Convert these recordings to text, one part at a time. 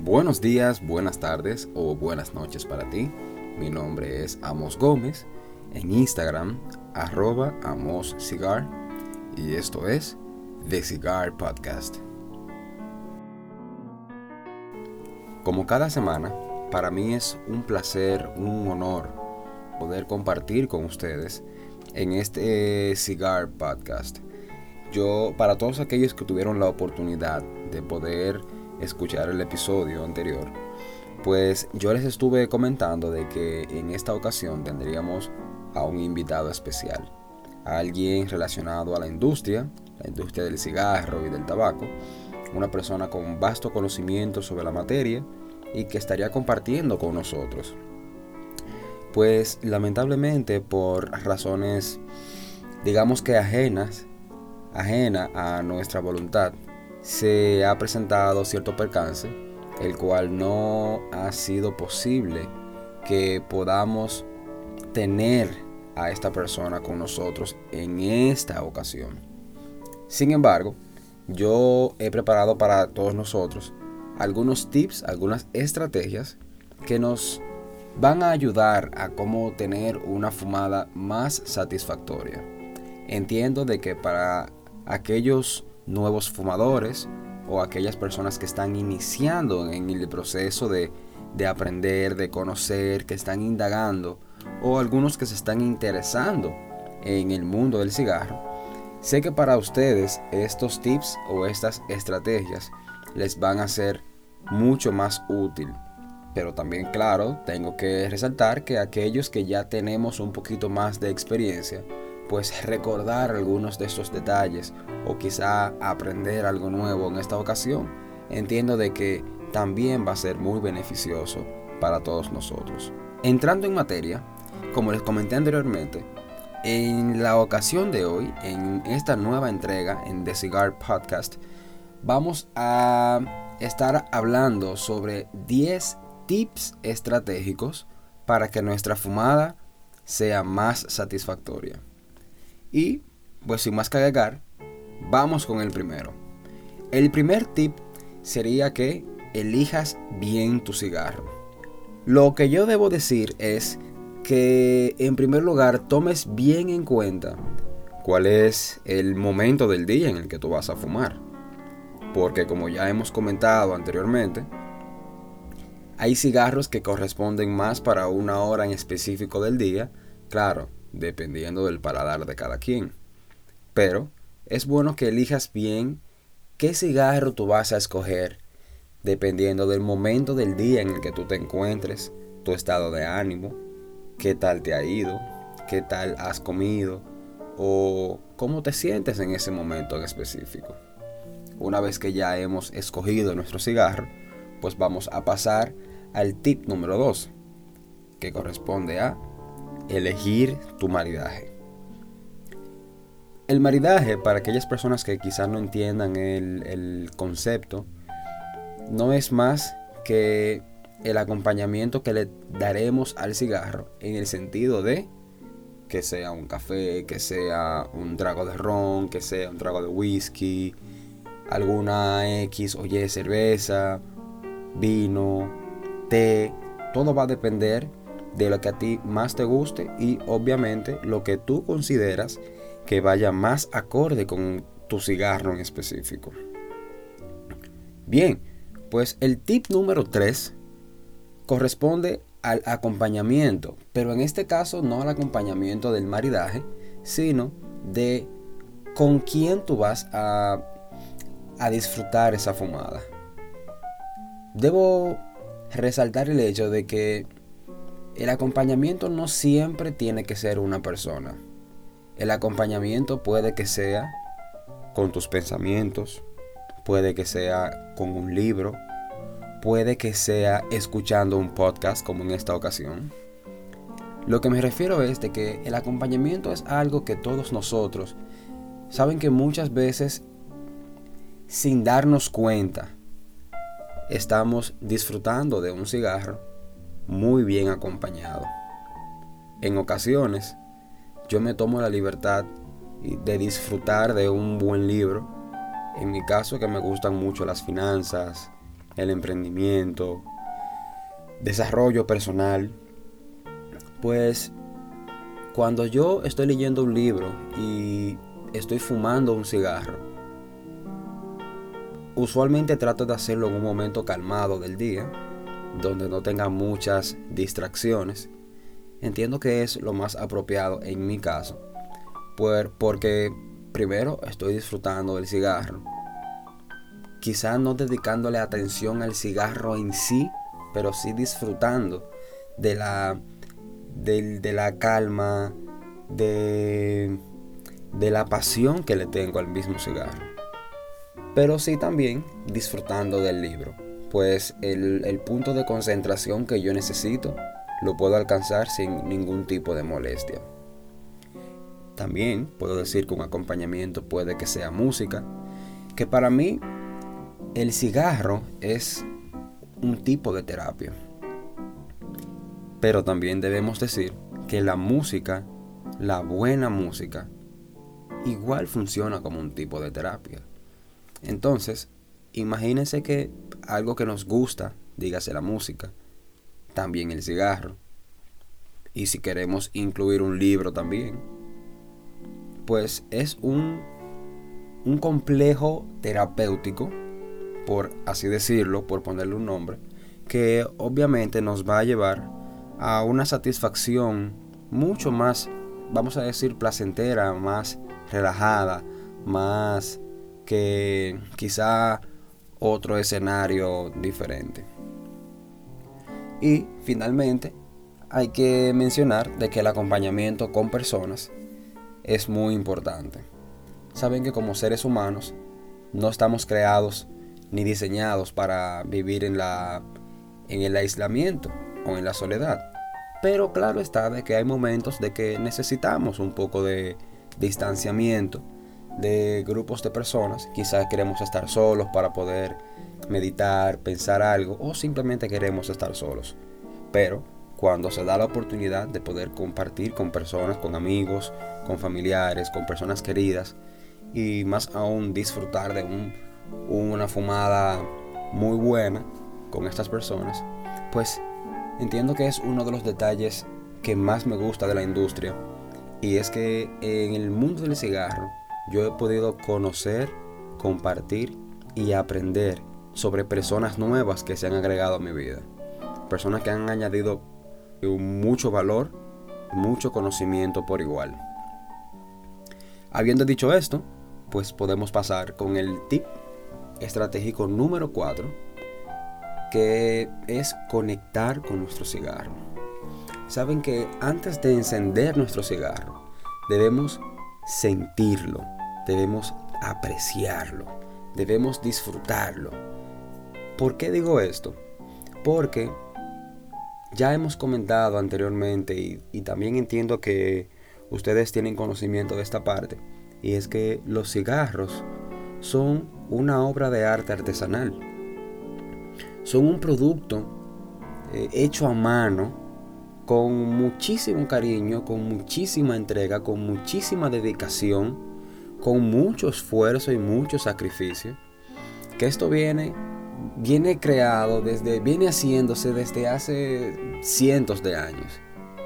Buenos días, buenas tardes o buenas noches para ti. Mi nombre es Amos Gómez. En Instagram, arroba Amos. Y esto es The Cigar Podcast. Como cada semana, para mí es un placer, un honor poder compartir con ustedes en este Cigar Podcast. Yo, para todos aquellos que tuvieron la oportunidad de poder escuchar el episodio anterior, pues yo les estuve comentando de que en esta ocasión tendríamos a un invitado especial, a alguien relacionado a la industria, la industria del cigarro y del tabaco, una persona con vasto conocimiento sobre la materia y que estaría compartiendo con nosotros. Pues lamentablemente por razones digamos que ajenas, ajena a nuestra voluntad, se ha presentado cierto percance, el cual no ha sido posible que podamos tener a esta persona con nosotros en esta ocasión. Sin embargo, yo he preparado para todos nosotros algunos tips, algunas estrategias que nos van a ayudar a cómo tener una fumada más satisfactoria. Entiendo de que para aquellos nuevos fumadores o aquellas personas que están iniciando en el proceso de, aprender, de conocer, que están indagando, o algunos que se están interesando en el mundo del cigarro, sé que para ustedes estos tips o estas estrategias les van a ser mucho más útil. Pero también, claro, tengo que resaltar que aquellos que ya tenemos un poquito más de experiencia, pues recordar algunos de estos detalles o quizá aprender algo nuevo en esta ocasión, entiendo de que también va a ser muy beneficioso para todos nosotros. Entrando en materia, como les comenté anteriormente, en la ocasión de hoy, en esta nueva entrega en The Cigar Podcast, vamos a estar hablando sobre 10 tips estratégicos para que nuestra fumada sea más satisfactoria. Y, pues sin más que agregar, vamos con el primero. El primer tip sería que elijas bien tu cigarro. Lo que yo debo decir es que en primer lugar tomes bien en cuenta cuál es el momento del día en el que tú vas a fumar. Porque como ya hemos comentado anteriormente, hay cigarros que corresponden más para una hora en específico del día, claro, dependiendo del paladar de cada quien. Pero es bueno que elijas bien qué cigarro tú vas a escoger, dependiendo del momento del día en el que tú te encuentres, tu estado de ánimo, qué tal te ha ido, qué tal has comido o cómo te sientes en ese momento en específico. Una vez que ya hemos escogido nuestro cigarro, pues vamos a pasar al tip número 2, que corresponde a elegir tu maridaje. El maridaje, para aquellas personas que quizás no entiendan el, concepto, no es más que el acompañamiento que le daremos al cigarro en el sentido de que sea un café, que sea un trago de ron, que sea un trago de whisky, alguna X o Y cerveza, vino, té, todo va a depender de lo que a ti más te guste y obviamente lo que tú consideras que vaya más acorde con tu cigarro en específico. Bien, pues el tip número 3 corresponde al acompañamiento, pero en este caso no al acompañamiento del maridaje, sino de con quién tú vas a, a disfrutar esa fumada. Debo resaltar el hecho de que el acompañamiento no siempre tiene que ser una persona. El acompañamiento puede que sea con tus pensamientos, puede que sea con un libro, puede que sea escuchando un podcast como en esta ocasión. Lo que me refiero es de que el acompañamiento es algo que todos nosotros saben que muchas veces sin darnos cuenta estamos disfrutando de un cigarro muy bien acompañado. En ocasiones, yo me tomo la libertad de disfrutar de un buen libro. En mi caso, que me gustan mucho las finanzas, el emprendimiento, desarrollo personal, pues cuando yo estoy leyendo un libro y estoy fumando un cigarro, usualmente trato de hacerlo en un momento calmado del día, donde no tenga muchas distracciones. Entiendo que es lo más apropiado en mi caso, porque primero estoy disfrutando del cigarro, quizás no dedicándole atención al cigarro en sí, pero sí disfrutando de la, de, la calma, de, de la pasión que le tengo al mismo cigarro. Pero sí también disfrutando del libro, pues el, el punto de concentración que yo necesito lo puedo alcanzar sin ningún tipo de molestia. También puedo decir que un acompañamiento puede que sea música, que para mí el cigarro es un tipo de terapia. Pero también debemos decir que la música, la buena música, igual funciona como un tipo de terapia. Entonces, imagínense que algo que nos gusta, dígase la música, también el cigarro, y si queremos incluir un libro también, pues es un, un complejo terapéutico por así decirlo, por ponerle un nombre, que obviamente nos va a llevar a una satisfacción mucho más, vamos a decir, placentera, más relajada, más que quizá otro escenario diferente. Y finalmente, hay que mencionar de que el acompañamiento con personas es muy importante. Saben que como seres humanos no estamos creados ni diseñados para vivir en, la, en el aislamiento o en la soledad. Pero claro está de que hay momentos de que necesitamos un poco de distanciamiento de grupos de personas. Quizás queremos estar solos para poder meditar, pensar algo o simplemente queremos estar solos. Pero cuando se da la oportunidad de poder compartir con personas, con amigos, con familiares, con personas queridas y más aún disfrutar de un una fumada muy buena con estas personas, pues entiendo que es uno de los detalles que más me gusta de la industria. Y es que en el mundo del cigarro yo he podido conocer, compartir y aprender sobre personas nuevas que se han agregado a mi vida. Personas que han añadido mucho valor, mucho conocimiento por igual. Habiendo dicho esto, pues podemos pasar con el tip estratégico número 4, que es conectar con nuestro cigarro. Saben que antes de encender nuestro cigarro, debemos sentirlo, debemos apreciarlo, debemos disfrutarlo. ¿Por qué digo esto? Porque ya hemos comentado anteriormente y, también entiendo que ustedes tienen conocimiento de esta parte, y es que los cigarros son una obra de arte artesanal. Son un producto eh, hecho a mano, con muchísimo cariño, con muchísima entrega, con muchísima dedicación, con mucho esfuerzo y mucho sacrificio. Que esto viene, viene creado desde, viene haciéndose desde hace cientos de años.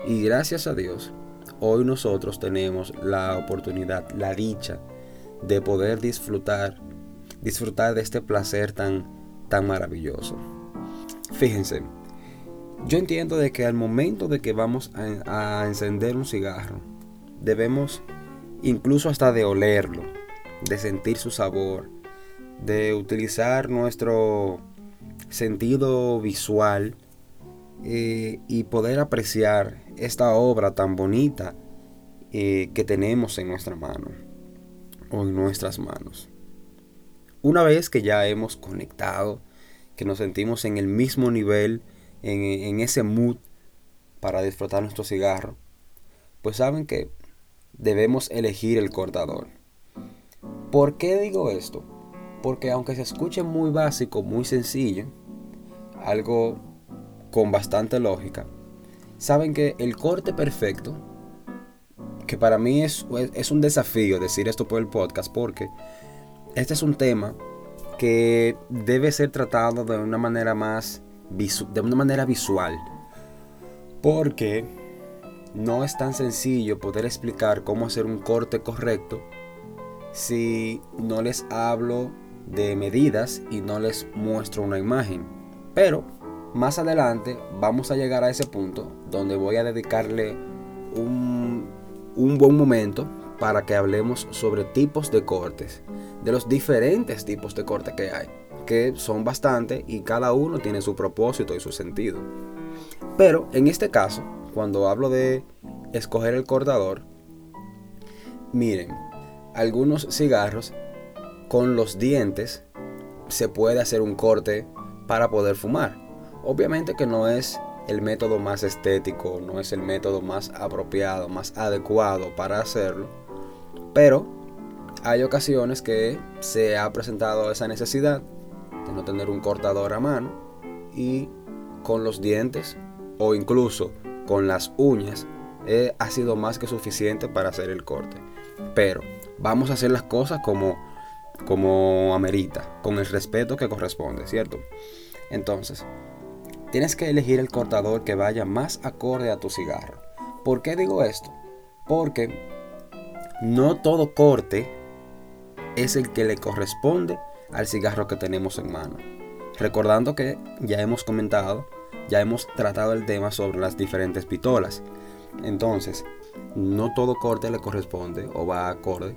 Y gracias a Dios, hoy nosotros tenemos la oportunidad, la dicha de poder disfrutar, disfrutar de este placer tan, tan maravilloso. Fíjense, yo entiendo de que al momento de que vamos a, a encender un cigarro, debemos incluso hasta de olerlo, de sentir su sabor, de utilizar nuestro sentido visual eh, y poder apreciar esta obra tan bonita eh, que tenemos en nuestra mano o en nuestras manos. Una vez que ya hemos conectado, que nos sentimos en el mismo nivel, en, ese mood para disfrutar nuestro cigarro, pues saben que debemos elegir el cortador. ¿Por qué digo esto? Porque aunque se escuche muy básico, muy sencillo, algo con bastante lógica, saben que el corte perfecto que para mí es, es un desafío decir esto por el podcast porque este es un tema que debe ser tratado de una manera más de una manera visual. Porque no es tan sencillo poder explicar cómo hacer un corte correcto si no les hablo de medidas y no les muestro una imagen. Pero más adelante vamos a llegar a ese punto donde voy a dedicarle un, un buen momento para que hablemos sobre tipos de cortes, de los diferentes tipos de corte que hay, que son bastante y cada uno tiene su propósito y su sentido. Pero en este caso, cuando hablo de escoger el cortador, miren, algunos cigarros con los dientes se puede hacer un corte para poder fumar. Obviamente que no es el método más estético, no es el método más apropiado, más adecuado para hacerlo, pero hay ocasiones que se ha presentado esa necesidad de no tener un cortador a mano y con los dientes o incluso con las uñas eh, ha sido más que suficiente para hacer el corte. Pero vamos a hacer las cosas como, como amerita, con el respeto que corresponde, ¿cierto? Entonces, tienes que elegir el cortador que vaya más acorde a tu cigarro. ¿Por qué digo esto? Porque no todo corte es el que le corresponde al cigarro que tenemos en mano. Recordando que ya hemos comentado, ya hemos tratado el tema sobre las diferentes pistolas. Entonces, no todo corte le corresponde o va acorde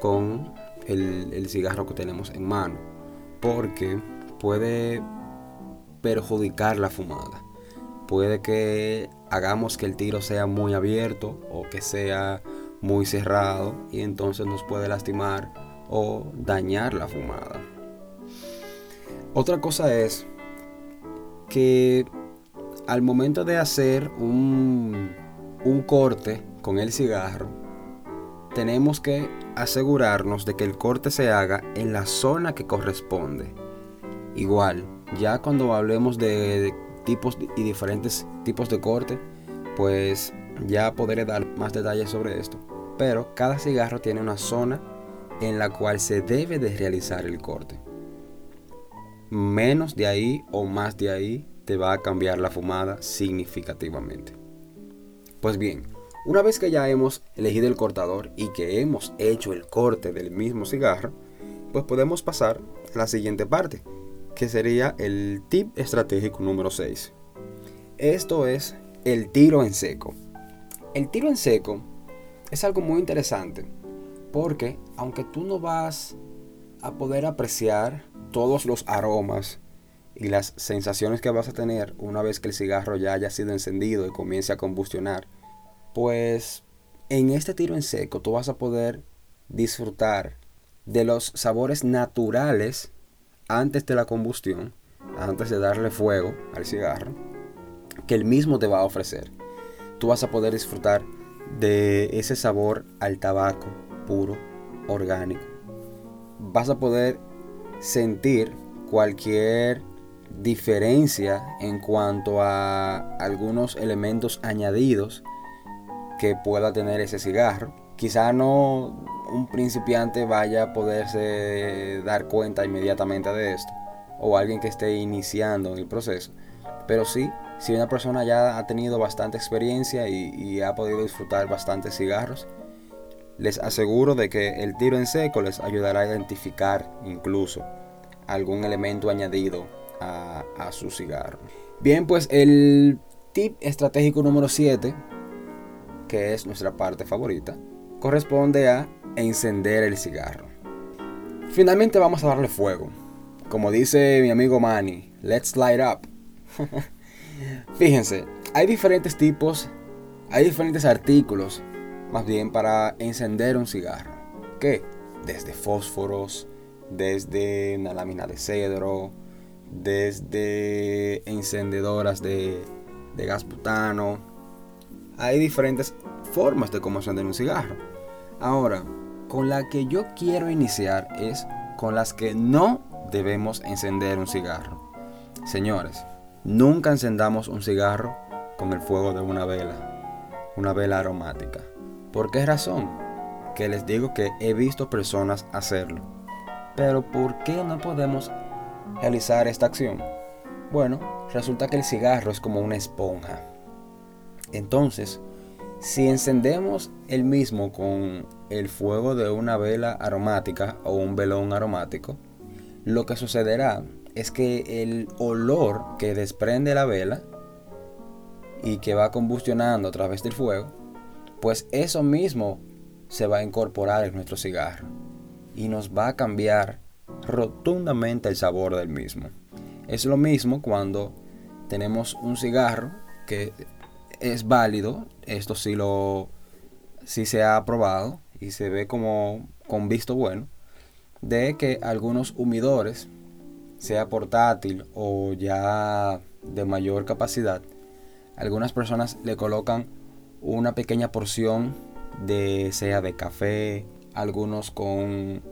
con el, el cigarro que tenemos en mano. Porque puede perjudicar la fumada. Puede que hagamos que el tiro sea muy abierto o que sea muy cerrado y entonces nos puede lastimar o dañar la fumada. Otra cosa es que al momento de hacer un, un corte con el cigarro, tenemos que asegurarnos de que el corte se haga en la zona que corresponde. Igual, ya cuando hablemos de tipos y diferentes tipos de corte, pues ya podré dar más detalles sobre esto. Pero cada cigarro tiene una zona en la cual se debe de realizar el corte. Menos de ahí o más de ahí te va a cambiar la fumada significativamente. Pues bien, una vez que ya hemos elegido el cortador y que hemos hecho el corte del mismo cigarro, pues podemos pasar a la siguiente parte, que sería el tip estratégico número 6. Esto es el tiro en seco. El tiro en seco es algo muy interesante porque aunque tú no vas a poder apreciar todos los aromas y las sensaciones que vas a tener una vez que el cigarro ya haya sido encendido y comience a combustionar, pues en este tiro en seco tú vas a poder disfrutar de los sabores naturales antes de la combustión, antes de darle fuego al cigarro, que el mismo te va a ofrecer. Tú vas a poder disfrutar de ese sabor al tabaco puro, orgánico. Vas a poder sentir cualquier diferencia en cuanto a algunos elementos añadidos que pueda tener ese cigarro. Quizá no un principiante vaya a poderse dar cuenta inmediatamente de esto, o alguien que esté iniciando el proceso, pero sí si una persona ya ha tenido bastante experiencia y, ha podido disfrutar bastantes cigarros, les aseguro de que el tiro en seco les ayudará a identificar incluso algún elemento añadido a, su cigarro. Bien, pues el tip estratégico número 7, que es nuestra parte favorita, corresponde a encender el cigarro. Finalmente vamos a darle fuego. Como dice mi amigo Manny, let's light up. Fíjense, hay diferentes tipos, hay diferentes artículos, más bien para encender un cigarro. ¿Qué? Desde fósforos, desde una lámina de cedro, desde encendedoras de, gas butano. Hay diferentes formas de cómo encender un cigarro. Ahora, con la que yo quiero iniciar es con las que no debemos encender un cigarro. Señores, Nunca encendamos un cigarro con el fuego de una vela, una vela aromática. ¿Por qué razón? Que les digo que he visto personas hacerlo. Pero ¿por qué no podemos realizar esta acción? Bueno, resulta que el cigarro es como una esponja. Entonces, si encendemos el mismo con el fuego de una vela aromática o un velón aromático, lo que sucederá es que el olor que desprende la vela y que va combustionando a través del fuego, pues eso mismo se va a incorporar en nuestro cigarro y nos va a cambiar rotundamente el sabor del mismo. Es lo mismo cuando tenemos un cigarro que es válido, esto sí lo sí se ha probado y se ve como con visto bueno, de que algunos humidores, sea portátil o ya de mayor capacidad, algunas personas le colocan una pequeña porción de sea de café, algunos con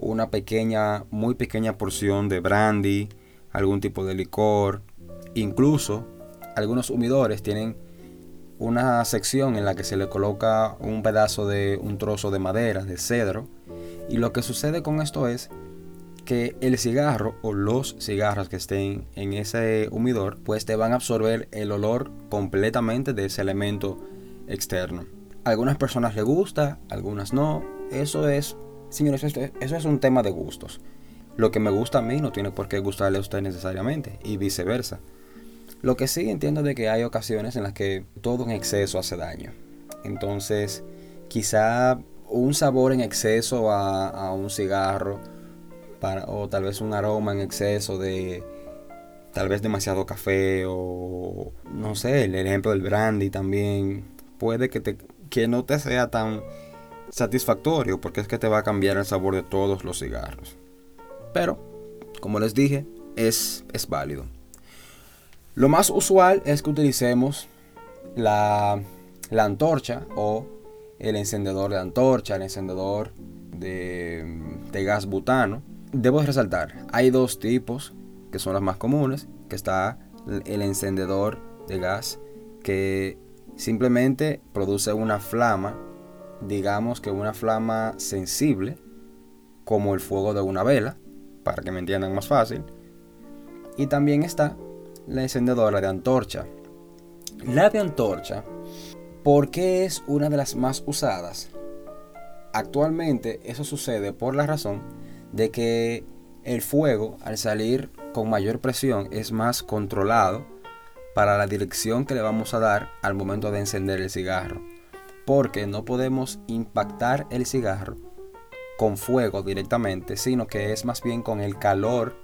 una pequeña, muy pequeña porción de brandy, algún tipo de licor, incluso algunos humidores tienen una sección en la que se le coloca un pedazo de un trozo de madera, de cedro, y lo que sucede con esto es que el cigarro o los cigarros que estén en ese humidor, pues te van a absorber el olor completamente de ese elemento externo. algunas personas le gusta, algunas no. Eso es, señores, eso es un tema de gustos. Lo que me gusta a mí no tiene por qué gustarle a usted necesariamente y viceversa. Lo que sí entiendo de que hay ocasiones en las que todo en exceso hace daño. Entonces, quizá un sabor en exceso a, un cigarro o tal vez un aroma en exceso de tal vez demasiado café o no sé, el ejemplo del brandy también puede que, te, que no te sea tan satisfactorio porque es que te va a cambiar el sabor de todos los cigarros. Pero, como les dije, es, es válido. Lo más usual es que utilicemos la, antorcha o el encendedor de antorcha, el encendedor de, de, gas butano. Debo resaltar, hay dos tipos que son las más comunes, que está el encendedor de gas que simplemente produce una flama, digamos que una flama sensible, como el fuego de una vela, para que me entiendan más fácil. Y también está la encendedora de antorcha. La de antorcha, ¿por qué es una de las más usadas? Actualmente eso sucede por la razón de que el fuego al salir con mayor presión es más controlado para la dirección que le vamos a dar al momento de encender el cigarro. Porque no podemos impactar el cigarro con fuego directamente, sino que es más bien con el calor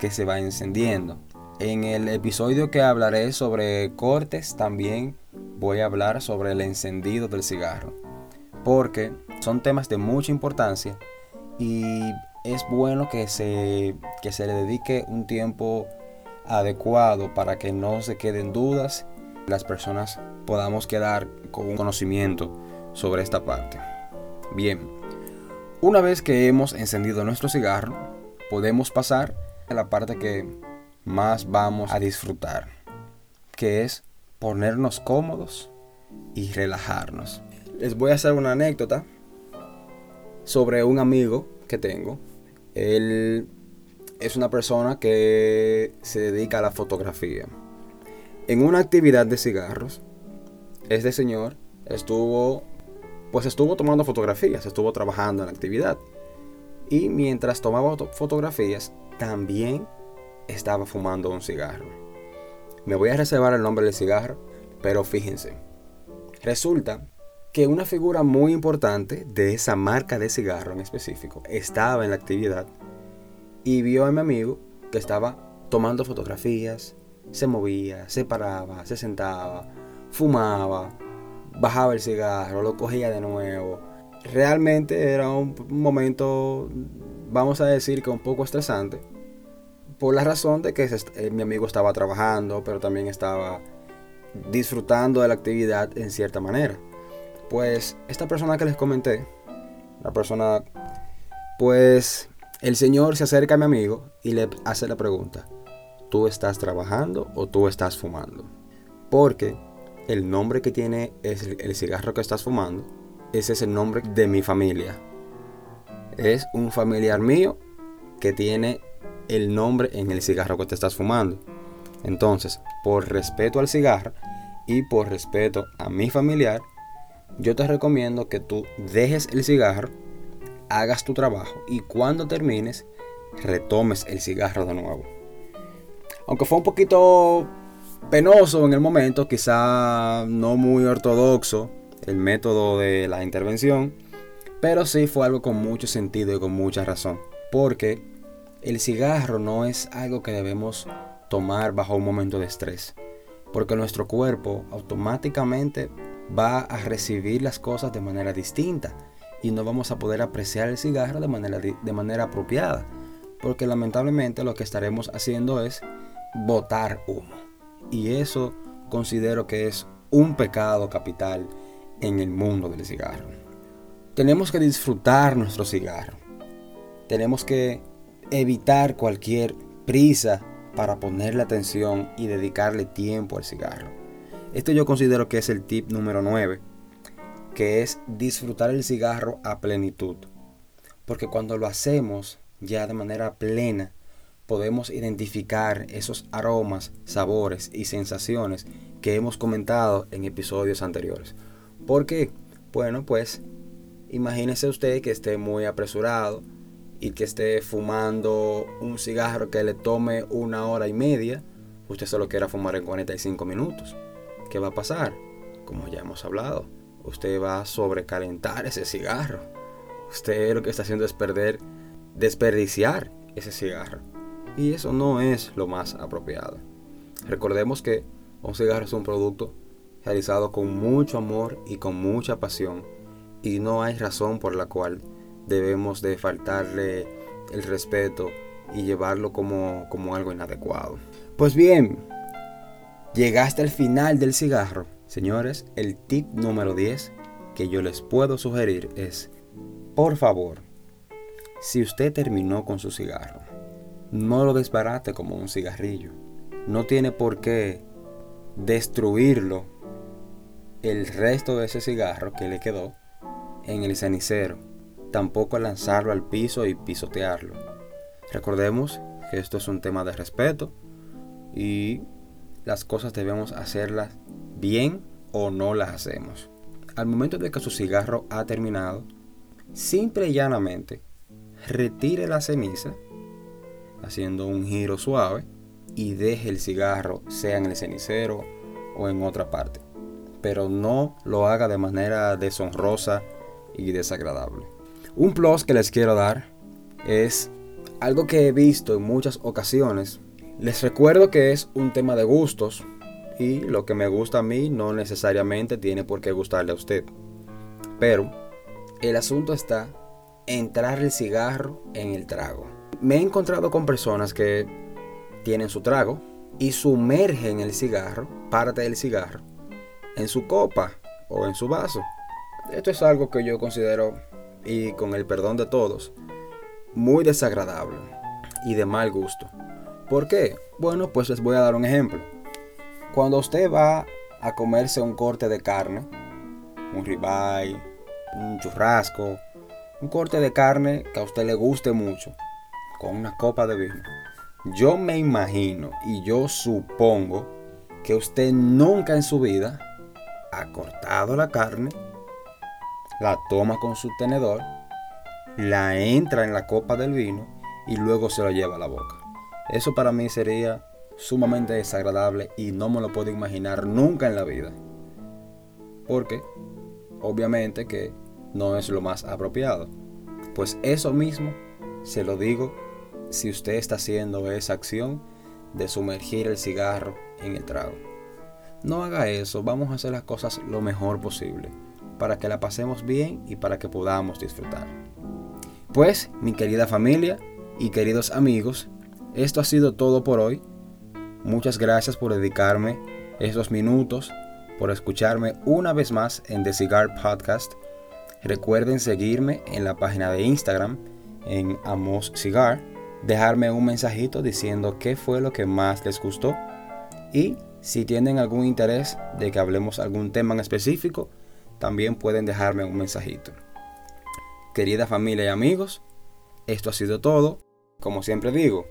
que se va encendiendo. En el episodio que hablaré sobre cortes también voy a hablar sobre el encendido del cigarro. Porque son temas de mucha importancia y es bueno que se, que se le dedique un tiempo adecuado para que no se queden dudas las personas podamos quedar con un conocimiento sobre esta parte. Bien, una vez que hemos encendido nuestro cigarro, podemos pasar a la parte que más vamos a disfrutar, que es ponernos cómodos y relajarnos. Les voy a hacer una anécdota sobre un amigo que tengo. Él es una persona que se dedica a la fotografía. En una actividad de cigarros, este señor estuvo, pues estuvo tomando fotografías, estuvo trabajando en la actividad. Y mientras tomaba fotografías, también estaba fumando un cigarro. Me voy a reservar el nombre del cigarro, pero fíjense. Resulta que una figura muy importante de esa marca de cigarro en específico estaba en la actividad y vio a mi amigo que estaba tomando fotografías, se movía, se paraba, se sentaba, fumaba, bajaba el cigarro, lo cogía de nuevo. Realmente era un momento, vamos a decir que un poco estresante, por la razón de que eh, mi amigo estaba trabajando, pero también estaba disfrutando de la actividad en cierta manera. Pues esta persona que les comenté, la persona, pues el señor se acerca a mi amigo y le hace la pregunta, ¿tú estás trabajando o tú estás fumando? Porque el nombre que tiene es el cigarro que estás fumando, ese es el nombre de mi familia. Es un familiar mío que tiene el nombre en el cigarro que te estás fumando. Entonces, por respeto al cigarro y por respeto a mi familiar, yo te recomiendo que tú dejes el cigarro, hagas tu trabajo y cuando termines, retomes el cigarro de nuevo. Aunque fue un poquito penoso en el momento, quizá no muy ortodoxo el método de la intervención, pero sí fue algo con mucho sentido y con mucha razón. Porque el cigarro no es algo que debemos tomar bajo un momento de estrés. Porque nuestro cuerpo automáticamente va a recibir las cosas de manera distinta y no vamos a poder apreciar el cigarro de manera, de manera apropiada. Porque lamentablemente lo que estaremos haciendo es botar humo. Y eso considero que es un pecado capital en el mundo del cigarro. Tenemos que disfrutar nuestro cigarro. Tenemos que evitar cualquier prisa para ponerle atención y dedicarle tiempo al cigarro. Esto yo considero que es el tip número 9, que es disfrutar el cigarro a plenitud. Porque cuando lo hacemos ya de manera plena, podemos identificar esos aromas, sabores y sensaciones que hemos comentado en episodios anteriores. ¿Por qué? Bueno, pues imagínese usted que esté muy apresurado y que esté fumando un cigarro que le tome una hora y media, usted solo quiera fumar en 45 minutos. ¿Qué va a pasar? Como ya hemos hablado, usted va a sobrecalentar ese cigarro. Usted lo que está haciendo es perder, desperdiciar ese cigarro. Y eso no es lo más apropiado. Recordemos que un cigarro es un producto realizado con mucho amor y con mucha pasión y no hay razón por la cual debemos de faltarle el respeto y llevarlo como, como algo inadecuado. Pues bien, llegaste al final del cigarro. Señores, el tip número 10 que yo les puedo sugerir es, por favor, si usted terminó con su cigarro, no lo desbarate como un cigarrillo. No tiene por qué destruirlo el resto de ese cigarro que le quedó en el cenicero. Tampoco lanzarlo al piso y pisotearlo. Recordemos que esto es un tema de respeto y las cosas debemos hacerlas bien o no las hacemos. Al momento de que su cigarro ha terminado, simple y llanamente retire la ceniza haciendo un giro suave y deje el cigarro sea en el cenicero o en otra parte. Pero no lo haga de manera deshonrosa y desagradable. Un plus que les quiero dar es algo que he visto en muchas ocasiones. Les recuerdo que es un tema de gustos y lo que me gusta a mí no necesariamente tiene por qué gustarle a usted. Pero el asunto está entrar el cigarro en el trago me he encontrado con personas que tienen su trago y sumergen el cigarro, parte del cigarro, en su copa o en su vaso. Esto es algo que yo considero, y con el perdón de todos, muy desagradable y de mal gusto. ¿Por qué? Bueno, pues les voy a dar un ejemplo. Cuando usted va a comerse un corte de carne, un ribeye, un churrasco, un corte de carne que a usted le guste mucho, con una copa de vino. Yo me imagino y yo supongo que usted nunca en su vida ha cortado la carne, la toma con su tenedor, la entra en la copa del vino y luego se lo lleva a la boca. Eso para mí sería sumamente desagradable y no me lo puedo imaginar nunca en la vida. Porque obviamente que no es lo más apropiado. Pues eso mismo se lo digo si usted está haciendo esa acción de sumergir el cigarro en el trago. No haga eso, vamos a hacer las cosas lo mejor posible, para que la pasemos bien y para que podamos disfrutar. Pues, mi querida familia y queridos amigos, esto ha sido todo por hoy. Muchas gracias por dedicarme estos minutos, por escucharme una vez más en The Cigar Podcast. Recuerden seguirme en la página de Instagram en Amos Cigar dejarme un mensajito diciendo qué fue lo que más les gustó y si tienen algún interés de que hablemos algún tema en específico, también pueden dejarme un mensajito. Querida familia y amigos, Esto ha sido todo. Como siempre digo,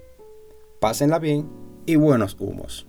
pásenla bien y buenos humos.